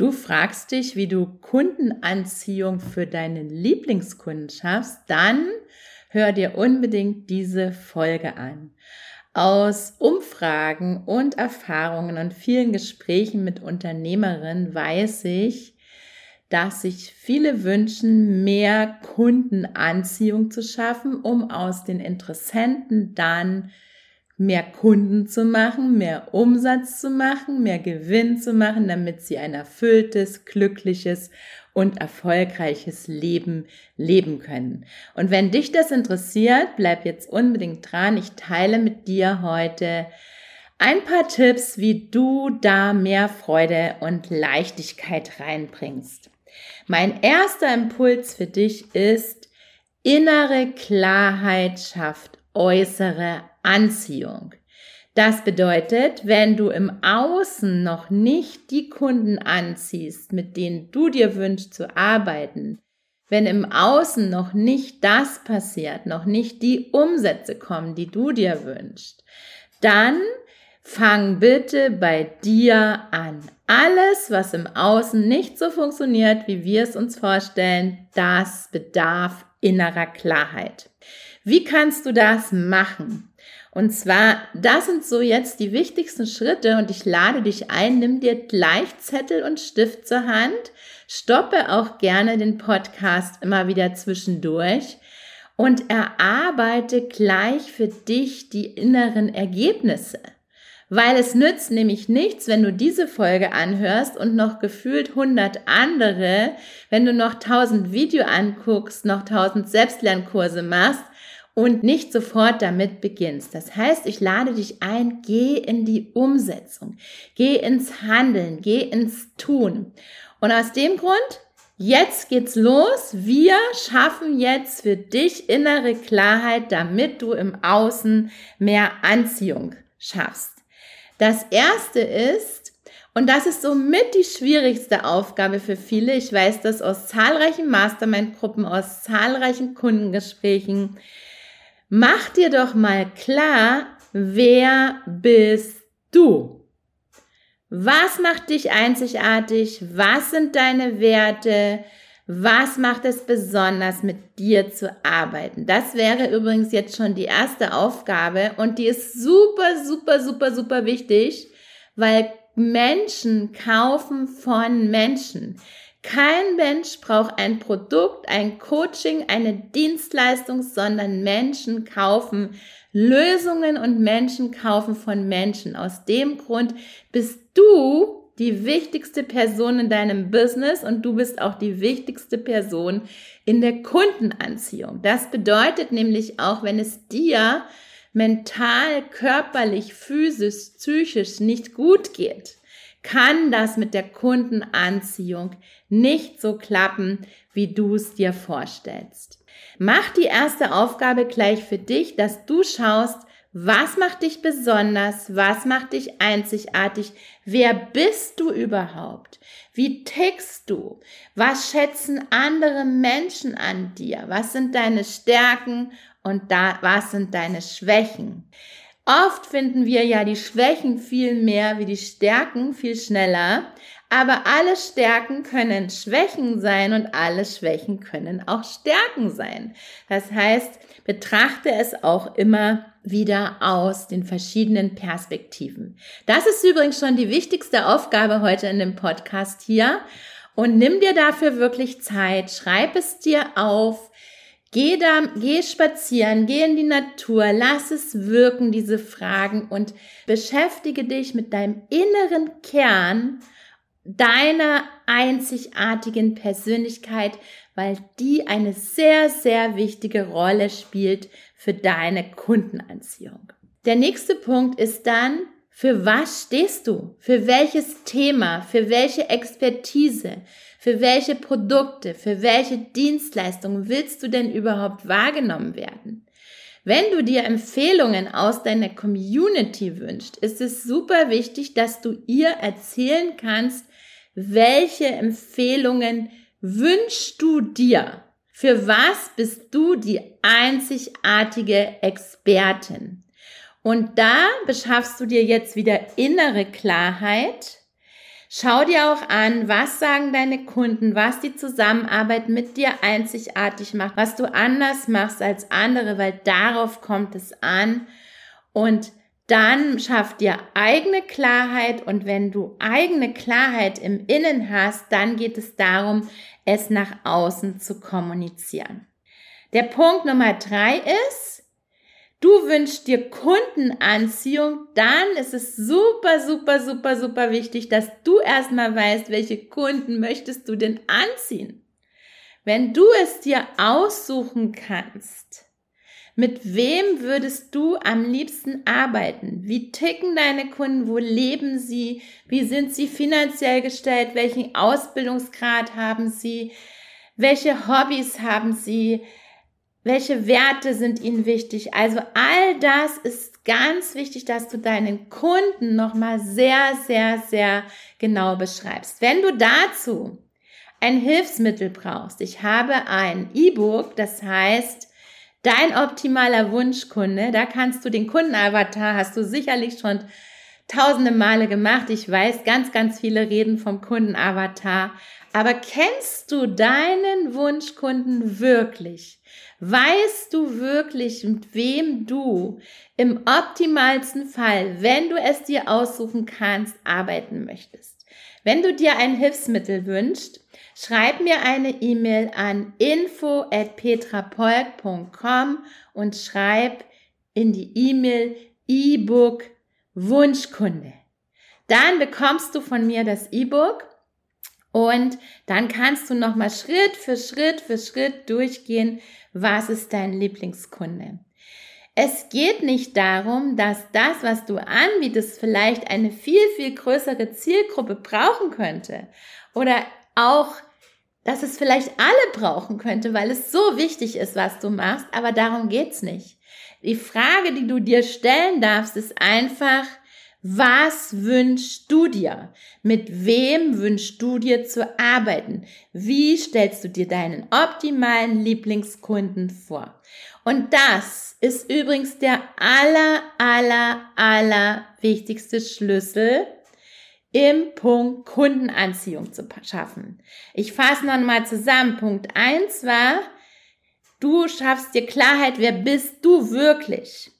Du fragst dich, wie du Kundenanziehung für deinen Lieblingskunden schaffst, dann hör dir unbedingt diese Folge an. Aus Umfragen und Erfahrungen und vielen Gesprächen mit Unternehmerinnen weiß ich, dass sich viele wünschen, mehr Kundenanziehung zu schaffen, um aus den Interessenten dann mehr Kunden zu machen, mehr Umsatz zu machen, mehr Gewinn zu machen, damit sie ein erfülltes, glückliches und erfolgreiches Leben leben können. Und wenn dich das interessiert, bleib jetzt unbedingt dran. Ich teile mit dir heute ein paar Tipps, wie du da mehr Freude und Leichtigkeit reinbringst. Mein erster Impuls für dich ist, innere Klarheit schafft äußere Anziehung. Das bedeutet, wenn du im Außen noch nicht die Kunden anziehst, mit denen du dir wünschst zu arbeiten, wenn im Außen noch nicht das passiert, noch nicht die Umsätze kommen, die du dir wünschst, dann fang bitte bei dir an. Alles, was im Außen nicht so funktioniert, wie wir es uns vorstellen, das bedarf innerer Klarheit. Wie kannst du das machen? Und zwar, das sind so jetzt die wichtigsten Schritte und ich lade dich ein, nimm dir gleich Zettel und Stift zur Hand, stoppe auch gerne den Podcast immer wieder zwischendurch und erarbeite gleich für dich die inneren Ergebnisse. Weil es nützt nämlich nichts, wenn du diese Folge anhörst und noch gefühlt 100 andere, wenn du noch 1000 Video anguckst, noch 1000 Selbstlernkurse machst und nicht sofort damit beginnst. Das heißt, ich lade dich ein, geh in die Umsetzung, geh ins Handeln, geh ins Tun. Und aus dem Grund, jetzt geht's los. Wir schaffen jetzt für dich innere Klarheit, damit du im Außen mehr Anziehung schaffst. Das erste ist, und das ist somit die schwierigste Aufgabe für viele. Ich weiß das aus zahlreichen Mastermind-Gruppen, aus zahlreichen Kundengesprächen. Mach dir doch mal klar, wer bist du? Was macht dich einzigartig? Was sind deine Werte? Was macht es besonders, mit dir zu arbeiten? Das wäre übrigens jetzt schon die erste Aufgabe und die ist super, super, super, super wichtig, weil Menschen kaufen von Menschen. Kein Mensch braucht ein Produkt, ein Coaching, eine Dienstleistung, sondern Menschen kaufen Lösungen und Menschen kaufen von Menschen. Aus dem Grund bist du die wichtigste Person in deinem Business und du bist auch die wichtigste Person in der Kundenanziehung. Das bedeutet nämlich auch, wenn es dir mental, körperlich, physisch, psychisch nicht gut geht, kann das mit der Kundenanziehung nicht so klappen, wie du es dir vorstellst. Mach die erste Aufgabe gleich für dich, dass du schaust, was macht dich besonders? Was macht dich einzigartig? Wer bist du überhaupt? Wie tickst du? Was schätzen andere Menschen an dir? Was sind deine Stärken und da, was sind deine Schwächen? Oft finden wir ja die Schwächen viel mehr wie die Stärken viel schneller, aber alle Stärken können Schwächen sein und alle Schwächen können auch Stärken sein. Das heißt, betrachte es auch immer wieder aus den verschiedenen Perspektiven. Das ist übrigens schon die wichtigste Aufgabe heute in dem Podcast hier. Und nimm dir dafür wirklich Zeit, schreib es dir auf, Geh da, geh spazieren, geh in die Natur, lass es wirken, diese Fragen und beschäftige dich mit deinem inneren Kern deiner einzigartigen Persönlichkeit, weil die eine sehr, sehr wichtige Rolle spielt für deine Kundenanziehung. Der nächste Punkt ist dann, Für was stehst du? Für welches Thema? Für welche Expertise? Für welche Produkte? Für welche Dienstleistungen willst du denn überhaupt wahrgenommen werden? Wenn du dir Empfehlungen aus deiner Community wünschst, ist es super wichtig, dass du ihr erzählen kannst, welche Empfehlungen wünschst du dir? Für was bist du die einzigartige Expertin? Und da beschaffst du dir jetzt wieder innere Klarheit. Schau dir auch an, was sagen deine Kunden, was die Zusammenarbeit mit dir einzigartig macht, was du anders machst als andere, weil darauf kommt es an. Und dann schaff dir eigene Klarheit und wenn du eigene Klarheit im Innen hast, dann geht es darum, es nach außen zu kommunizieren. Der Punkt Nummer drei ist, du wünschst dir Kundenanziehung, dann ist es super, super, super, super wichtig, dass du erstmal weißt, welche Kunden möchtest du denn anziehen. Wenn du es dir aussuchen kannst, mit wem würdest du am liebsten arbeiten? Wie ticken deine Kunden? Wo leben sie? Wie sind sie finanziell gestellt? Welchen Ausbildungsgrad haben sie? Welche Hobbys haben sie? Welche Werte sind ihnen wichtig? Also all das ist ganz wichtig, dass du deinen Kunden nochmal sehr, sehr, sehr genau beschreibst. Wenn du dazu ein Hilfsmittel brauchst, ich habe ein E-Book, das heißt, dein optimaler Wunschkunde, da kannst du den Kundenavatar, hast du sicherlich schon tausende Male gemacht. Ich weiß, ganz, ganz viele reden vom Kundenavatar. Aber kennst du deinen Wunschkunden wirklich? Weißt du wirklich, mit wem du im optimalsten Fall, wenn du es dir aussuchen kannst, arbeiten möchtest? Wenn du dir ein Hilfsmittel wünschst, schreib mir eine E-Mail an info at petrapolk.com und schreib in die E-Mail E-Book Wunschkunde. Dann bekommst du von mir das E-Book und dann kannst du nochmal Schritt für Schritt für Schritt durchgehen, was ist dein Lieblingskunde. Es geht nicht darum, dass das, was du anbietest, vielleicht eine viel, viel größere Zielgruppe brauchen könnte oder auch, dass es vielleicht alle brauchen könnte, weil es so wichtig ist, was du machst, aber darum geht's nicht. Die Frage, die du dir stellen darfst, ist einfach, was wünschst du dir? Mit wem wünschst du dir zu arbeiten? Wie stellst du dir deinen optimalen Lieblingskunden vor? Und das ist übrigens der aller, aller, aller wichtigste Schlüssel im Punkt Kundenanziehung zu schaffen. Ich fasse noch mal zusammen. Punkt eins war, du schaffst dir Klarheit, wer bist du wirklich?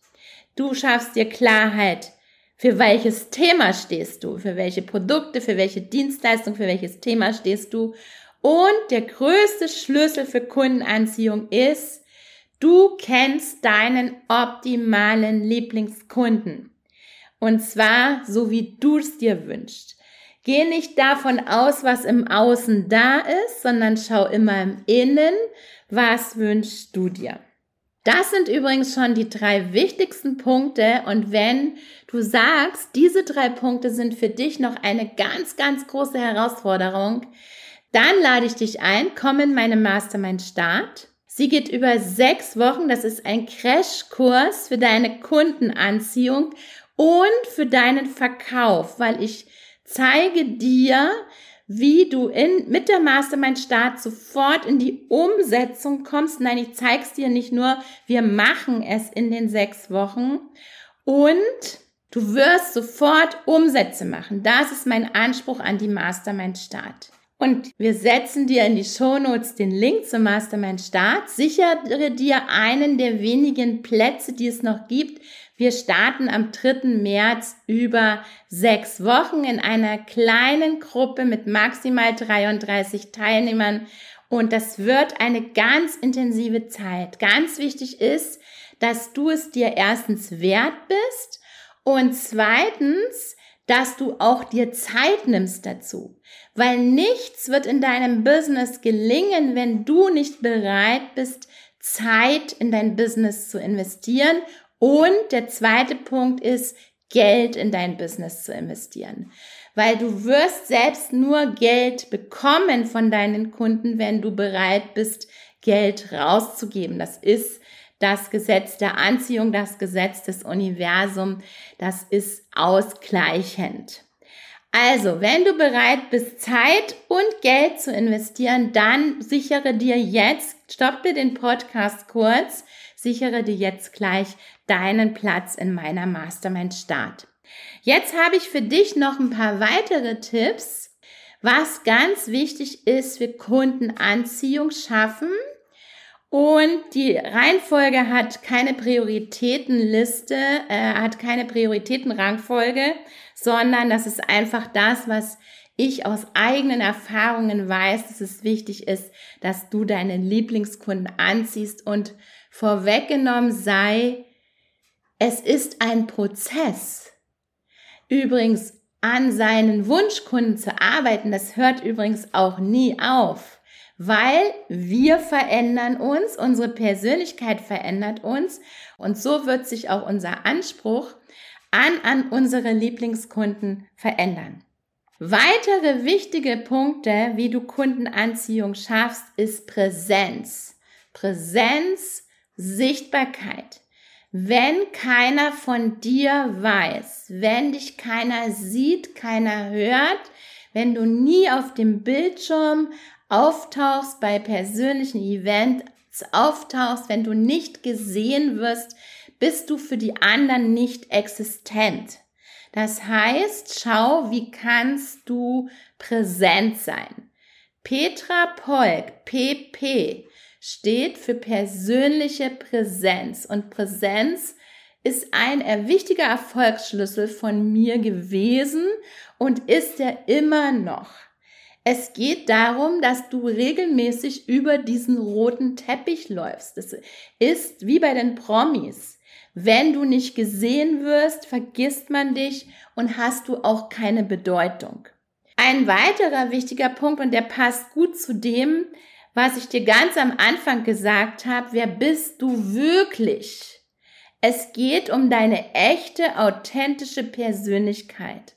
Du schaffst dir Klarheit, für welches Thema stehst du? Für welche Produkte, für welche Dienstleistung, für welches Thema stehst du? Und der größte Schlüssel für Kundenanziehung ist, du kennst deinen optimalen Lieblingskunden. Und zwar so, wie du es dir wünschst. Geh nicht davon aus, was im Außen da ist, sondern schau immer im Innen, was wünschst du dir. Das sind übrigens schon die drei wichtigsten Punkte. Und wenn du sagst, diese drei Punkte sind für dich noch eine ganz, ganz große Herausforderung, dann lade ich dich ein, komm in meine Mastermind Start. Sie geht über sechs Wochen. Das ist ein Crashkurs für deine Kundenanziehung und für deinen Verkauf, weil ich zeige dir, wie du in, mit der Mastermind Start sofort in die Umsetzung kommst. Nein, ich zeig's dir nicht nur, wir machen es in den sechs Wochen und du wirst sofort Umsätze machen. Das ist mein Anspruch an die Mastermind Start. Und wir setzen dir in die Shownotes den Link zum Mastermind Start. Sichere dir einen der wenigen Plätze, die es noch gibt, wir starten am 3. März über sechs Wochen in einer kleinen Gruppe mit maximal 33 Teilnehmern und das wird eine ganz intensive Zeit. Ganz wichtig ist, dass du es dir erstens wert bist und zweitens, dass du auch dir Zeit nimmst dazu. Weil nichts wird in deinem Business gelingen, wenn du nicht bereit bist, Zeit in dein Business zu investieren und der zweite Punkt ist, Geld in dein Business zu investieren. Weil du wirst selbst nur Geld bekommen von deinen Kunden, wenn du bereit bist, Geld rauszugeben. Das ist das Gesetz der Anziehung, das Gesetz des Universums. Das ist ausgleichend. Also, wenn du bereit bist, Zeit und Geld zu investieren, dann sichere dir jetzt, stoppe den Podcast kurz, sichere dir jetzt gleich deinen Platz in meiner Mastermind Start. Jetzt habe ich für dich noch ein paar weitere Tipps, was ganz wichtig ist für Kundenanziehung schaffen. Und die Reihenfolge hat keine Prioritätenliste, äh, hat keine Prioritätenrangfolge, sondern das ist einfach das, was ich aus eigenen Erfahrungen weiß, dass es wichtig ist, dass du deine Lieblingskunden anziehst und vorweggenommen sei, es ist ein Prozess. Übrigens, an seinen Wunschkunden zu arbeiten, das hört übrigens auch nie auf, weil wir verändern uns, unsere Persönlichkeit verändert uns und so wird sich auch unser Anspruch an, an unsere Lieblingskunden verändern. Weitere wichtige Punkte, wie du Kundenanziehung schaffst, ist Präsenz. Präsenz, Sichtbarkeit. Wenn keiner von dir weiß, wenn dich keiner sieht, keiner hört, wenn du nie auf dem Bildschirm auftauchst bei persönlichen Events, auftauchst, wenn du nicht gesehen wirst, bist du für die anderen nicht existent. Das heißt, schau, wie kannst du präsent sein. Petra Polk, PP, steht für persönliche Präsenz und Präsenz ist ein wichtiger Erfolgsschlüssel von mir gewesen und ist er immer noch. Es geht darum, dass du regelmäßig über diesen roten Teppich läufst. Das ist wie bei den Promis. Wenn du nicht gesehen wirst, vergisst man dich und hast du auch keine Bedeutung. Ein weiterer wichtiger Punkt, und der passt gut zu dem, was ich dir ganz am Anfang gesagt habe, wer bist du wirklich? Es geht um deine echte, authentische Persönlichkeit.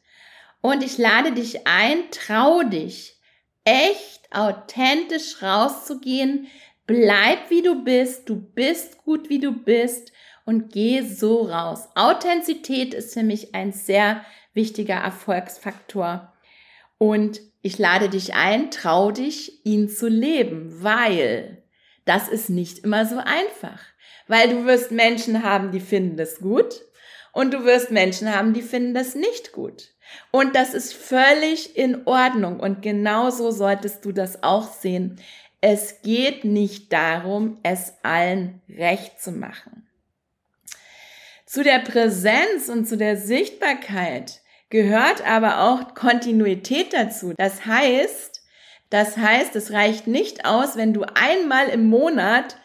Und ich lade dich ein, trau dich, echt, authentisch rauszugehen. Bleib wie du bist, du bist gut wie du bist und geh so raus. Authentizität ist für mich ein sehr wichtiger Erfolgsfaktor. Und ich lade dich ein, trau dich, ihn zu leben, weil das ist nicht immer so einfach. Weil du wirst Menschen haben, die finden das gut und du wirst Menschen haben, die finden das nicht gut. Und das ist völlig in Ordnung und genauso solltest du das auch sehen. Es geht nicht darum, es allen recht zu machen. Zu der Präsenz und zu der Sichtbarkeit gehört aber auch Kontinuität dazu. Das heißt, das heißt, es reicht nicht aus, wenn du einmal im Monat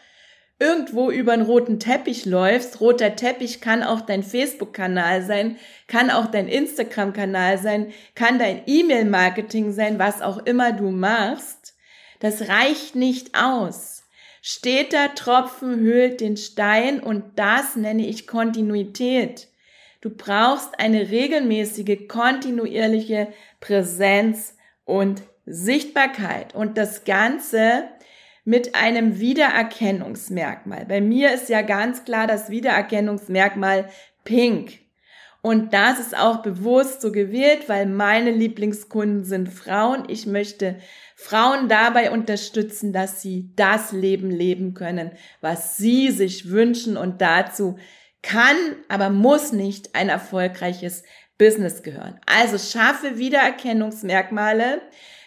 irgendwo über einen roten Teppich läufst. Roter Teppich kann auch dein Facebook-Kanal sein, kann auch dein Instagram-Kanal sein, kann dein E-Mail-Marketing sein, was auch immer du machst. Das reicht nicht aus. Steter Tropfen hüllt den Stein und das nenne ich Kontinuität. Du brauchst eine regelmäßige, kontinuierliche Präsenz und Sichtbarkeit und das Ganze mit einem Wiedererkennungsmerkmal. Bei mir ist ja ganz klar das Wiedererkennungsmerkmal pink. Und das ist auch bewusst so gewählt, weil meine Lieblingskunden sind Frauen. Ich möchte Frauen dabei unterstützen, dass sie das Leben leben können, was sie sich wünschen und dazu kann, aber muss nicht ein erfolgreiches Business gehören. Also schaffe Wiedererkennungsmerkmale.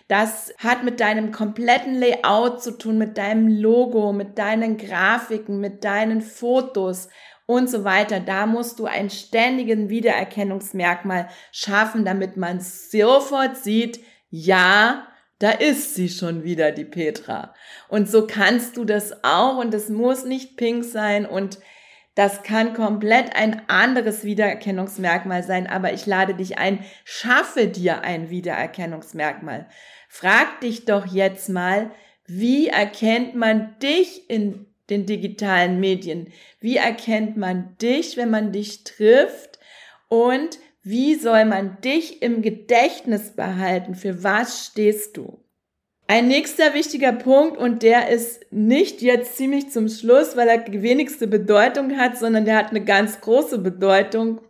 Das hat mit deinem kompletten Layout zu tun, mit deinem Logo, mit deinen Grafiken, mit deinen Fotos und so weiter. Da musst du ein ständigen Wiedererkennungsmerkmal schaffen, damit man sofort sieht, ja, da ist sie schon wieder, die Petra. Und so kannst du das auch und es muss nicht pink sein und das kann komplett ein anderes Wiedererkennungsmerkmal sein, aber ich lade dich ein, schaffe dir ein Wiedererkennungsmerkmal. Frag dich doch jetzt mal, wie erkennt man dich in den digitalen Medien? Wie erkennt man dich, wenn man dich trifft? Und wie soll man dich im Gedächtnis behalten? Für was stehst du? Ein nächster wichtiger Punkt, und der ist nicht jetzt ziemlich zum Schluss, weil er wenigste Bedeutung hat, sondern der hat eine ganz große Bedeutung.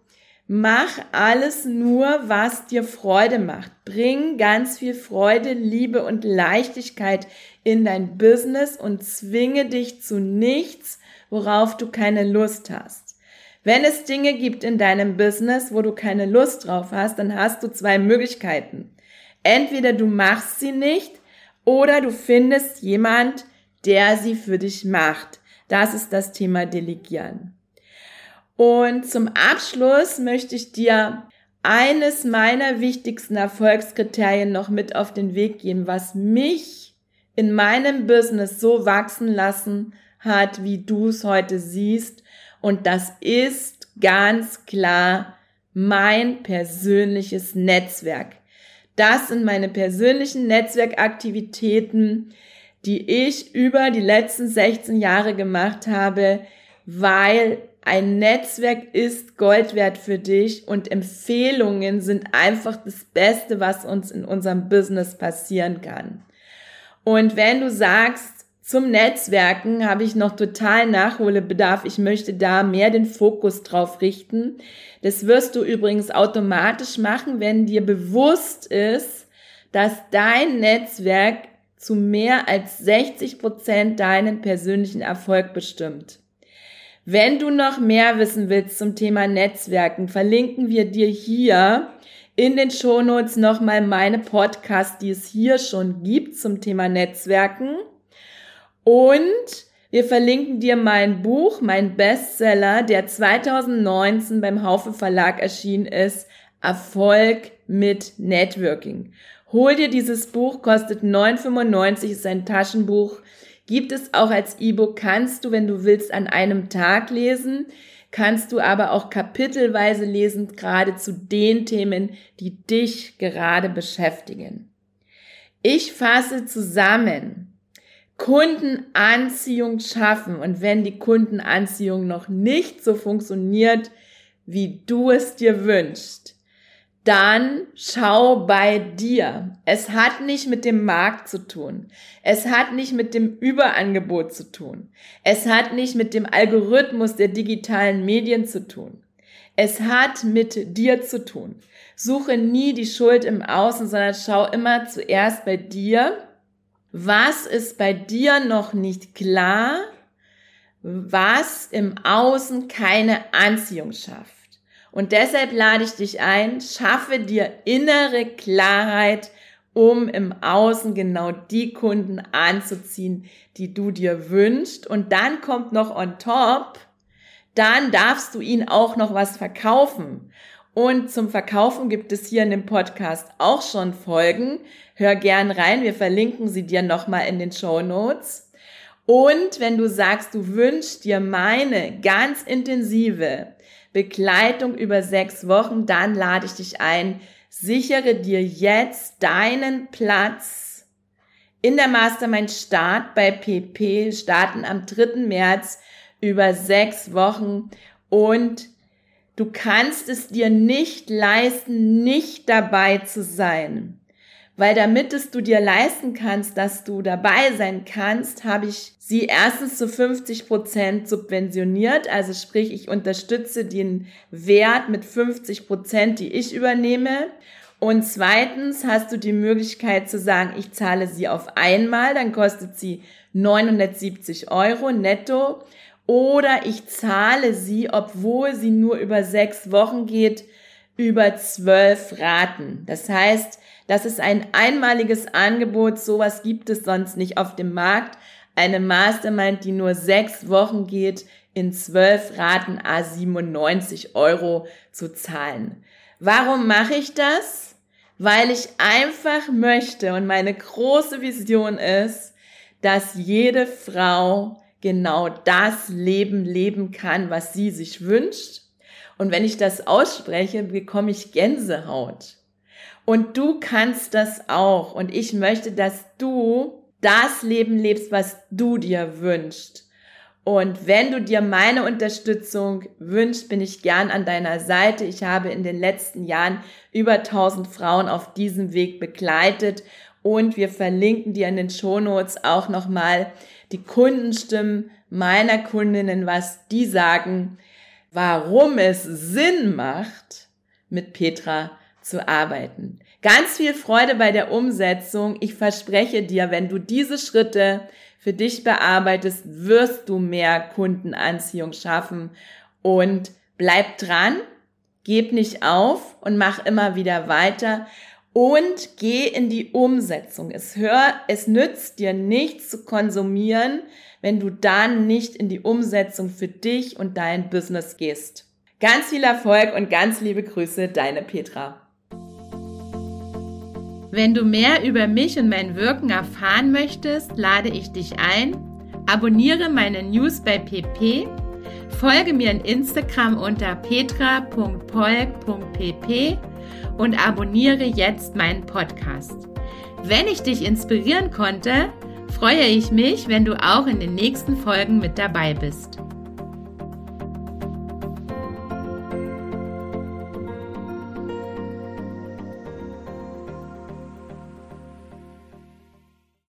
Mach alles nur, was dir Freude macht. Bring ganz viel Freude, Liebe und Leichtigkeit in dein Business und zwinge dich zu nichts, worauf du keine Lust hast. Wenn es Dinge gibt in deinem Business, wo du keine Lust drauf hast, dann hast du zwei Möglichkeiten. Entweder du machst sie nicht oder du findest jemand, der sie für dich macht. Das ist das Thema Delegieren. Und zum Abschluss möchte ich dir eines meiner wichtigsten Erfolgskriterien noch mit auf den Weg geben, was mich in meinem Business so wachsen lassen hat, wie du es heute siehst. Und das ist ganz klar mein persönliches Netzwerk. Das sind meine persönlichen Netzwerkaktivitäten, die ich über die letzten 16 Jahre gemacht habe, weil ein Netzwerk ist Gold wert für dich und Empfehlungen sind einfach das Beste, was uns in unserem Business passieren kann. Und wenn du sagst, zum Netzwerken habe ich noch total Nachholbedarf. Ich möchte da mehr den Fokus drauf richten. Das wirst du übrigens automatisch machen, wenn dir bewusst ist, dass dein Netzwerk zu mehr als 60 Prozent deinen persönlichen Erfolg bestimmt. Wenn du noch mehr wissen willst zum Thema Netzwerken, verlinken wir dir hier in den Shownotes nochmal meine Podcasts, die es hier schon gibt zum Thema Netzwerken. Und wir verlinken dir mein Buch, mein Bestseller, der 2019 beim Haufe Verlag erschienen ist, Erfolg mit Networking. Hol dir dieses Buch, kostet 9,95, ist ein Taschenbuch. Gibt es auch als E-Book, kannst du, wenn du willst, an einem Tag lesen. Kannst du aber auch kapitelweise lesen, gerade zu den Themen, die dich gerade beschäftigen. Ich fasse zusammen. Kundenanziehung schaffen. Und wenn die Kundenanziehung noch nicht so funktioniert, wie du es dir wünschst, dann schau bei dir. Es hat nicht mit dem Markt zu tun. Es hat nicht mit dem Überangebot zu tun. Es hat nicht mit dem Algorithmus der digitalen Medien zu tun. Es hat mit dir zu tun. Suche nie die Schuld im Außen, sondern schau immer zuerst bei dir was ist bei dir noch nicht klar, was im Außen keine Anziehung schafft. Und deshalb lade ich dich ein, schaffe dir innere Klarheit, um im Außen genau die Kunden anzuziehen, die du dir wünschst. Und dann kommt noch on top, dann darfst du ihnen auch noch was verkaufen. Und zum Verkaufen gibt es hier in dem Podcast auch schon Folgen. Hör gern rein, wir verlinken sie dir nochmal in den Show Notes. Und wenn du sagst, du wünschst dir meine ganz intensive Begleitung über sechs Wochen, dann lade ich dich ein, sichere dir jetzt deinen Platz in der Mastermind Start bei PP, starten am 3. März über sechs Wochen und Du kannst es dir nicht leisten, nicht dabei zu sein. Weil damit es du dir leisten kannst, dass du dabei sein kannst, habe ich sie erstens zu 50 Prozent subventioniert. Also sprich, ich unterstütze den Wert mit 50 Prozent, die ich übernehme. Und zweitens hast du die Möglichkeit zu sagen, ich zahle sie auf einmal, dann kostet sie 970 Euro netto oder ich zahle sie, obwohl sie nur über sechs Wochen geht, über zwölf Raten. Das heißt, das ist ein einmaliges Angebot. Sowas gibt es sonst nicht auf dem Markt. Eine Mastermind, die nur sechs Wochen geht, in zwölf Raten a 97 Euro zu zahlen. Warum mache ich das? Weil ich einfach möchte und meine große Vision ist, dass jede Frau genau das Leben leben kann, was sie sich wünscht. Und wenn ich das ausspreche, bekomme ich Gänsehaut. Und du kannst das auch. Und ich möchte, dass du das Leben lebst, was du dir wünschst. Und wenn du dir meine Unterstützung wünschst, bin ich gern an deiner Seite. Ich habe in den letzten Jahren über 1000 Frauen auf diesem Weg begleitet und wir verlinken dir in den Shownotes auch nochmal die Kundenstimmen meiner Kundinnen, was die sagen, warum es Sinn macht, mit Petra zu arbeiten. Ganz viel Freude bei der Umsetzung. Ich verspreche dir, wenn du diese Schritte für dich bearbeitest, wirst du mehr Kundenanziehung schaffen und bleib dran, gib nicht auf und mach immer wieder weiter und geh in die Umsetzung. Es hör, es nützt dir nichts zu konsumieren, wenn du dann nicht in die Umsetzung für dich und dein Business gehst. Ganz viel Erfolg und ganz liebe Grüße, deine Petra. Wenn du mehr über mich und mein Wirken erfahren möchtest, lade ich dich ein, abonniere meine News bei PP, folge mir in Instagram unter petra.polk.pp und abonniere jetzt meinen Podcast. Wenn ich dich inspirieren konnte, freue ich mich, wenn du auch in den nächsten Folgen mit dabei bist.